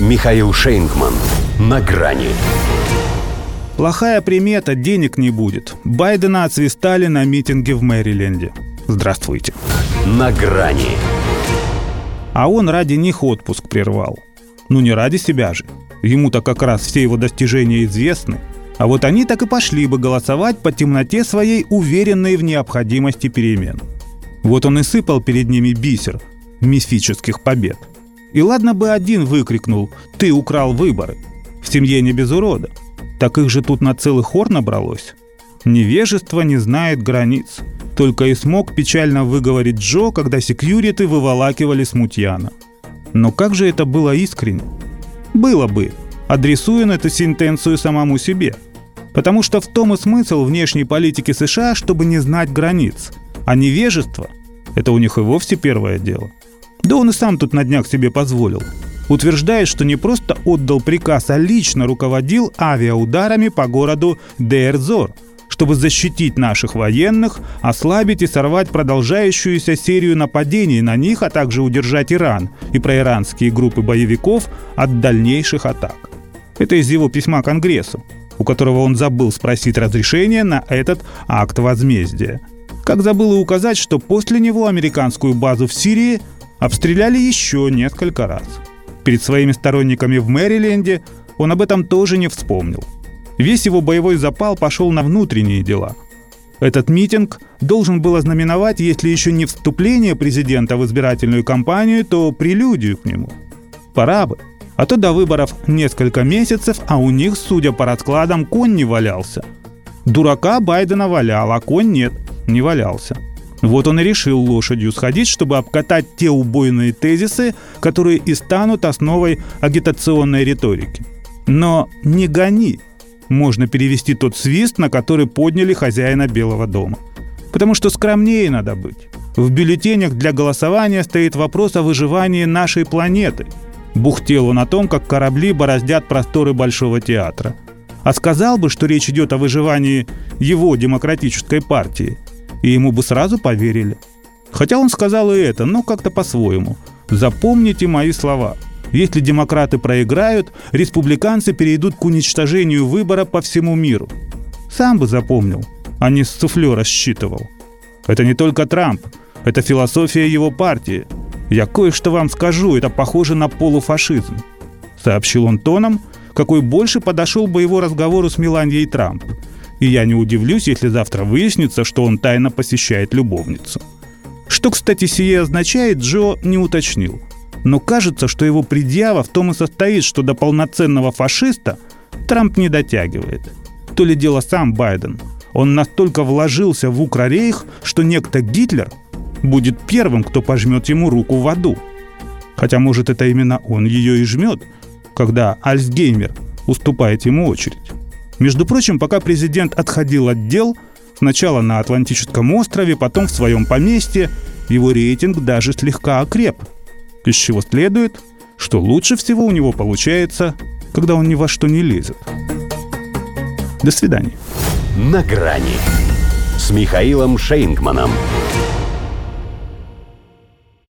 Михаил Шейнгман. На грани. Плохая примета, денег не будет. Байдена отсвистали на митинге в Мэриленде. Здравствуйте. На грани. А он ради них отпуск прервал. Ну не ради себя же. Ему-то как раз все его достижения известны. А вот они так и пошли бы голосовать по темноте своей, уверенной в необходимости перемен. Вот он и сыпал перед ними бисер мифических побед. И ладно бы один выкрикнул «Ты украл выборы!» В семье не без урода. Так их же тут на целый хор набралось. Невежество не знает границ. Только и смог печально выговорить Джо, когда секьюриты выволакивали смутьяна. Но как же это было искренне? Было бы, адресуя эту сентенцию самому себе. Потому что в том и смысл внешней политики США, чтобы не знать границ. А невежество – это у них и вовсе первое дело. Да он и сам тут на днях себе позволил. Утверждает, что не просто отдал приказ, а лично руководил авиаударами по городу Дейрзор – чтобы защитить наших военных, ослабить и сорвать продолжающуюся серию нападений на них, а также удержать Иран и проиранские группы боевиков от дальнейших атак. Это из его письма Конгрессу, у которого он забыл спросить разрешения на этот акт возмездия. Как забыл и указать, что после него американскую базу в Сирии обстреляли еще несколько раз. Перед своими сторонниками в Мэриленде он об этом тоже не вспомнил – Весь его боевой запал пошел на внутренние дела. Этот митинг должен был ознаменовать, если еще не вступление президента в избирательную кампанию, то прелюдию к нему. Пора бы. А то до выборов несколько месяцев, а у них, судя по раскладам, конь не валялся. Дурака Байдена валял, а конь нет, не валялся. Вот он и решил лошадью сходить, чтобы обкатать те убойные тезисы, которые и станут основой агитационной риторики. Но не гони, можно перевести тот свист, на который подняли хозяина Белого дома. Потому что скромнее надо быть. В бюллетенях для голосования стоит вопрос о выживании нашей планеты. Бухтел он о том, как корабли бороздят просторы Большого театра. А сказал бы, что речь идет о выживании его демократической партии, и ему бы сразу поверили. Хотя он сказал и это, но как-то по-своему. Запомните мои слова – если демократы проиграют, республиканцы перейдут к уничтожению выбора по всему миру. Сам бы запомнил, а не с суфле рассчитывал. Это не только Трамп, это философия его партии. Я кое-что вам скажу, это похоже на полуфашизм. Сообщил он тоном, какой больше подошел бы его разговору с Меланьей Трамп. И я не удивлюсь, если завтра выяснится, что он тайно посещает любовницу. Что, кстати, сие означает, Джо не уточнил – но кажется, что его предъява в том и состоит, что до полноценного фашиста Трамп не дотягивает. То ли дело сам Байден. Он настолько вложился в Укрорейх, что некто Гитлер будет первым, кто пожмет ему руку в аду. Хотя, может, это именно он ее и жмет, когда Альцгеймер уступает ему очередь. Между прочим, пока президент отходил от дел, сначала на Атлантическом острове, потом в своем поместье, его рейтинг даже слегка окреп – из чего следует, что лучше всего у него получается, когда он ни во что не лезет. До свидания. На грани с Михаилом Шейнгманом.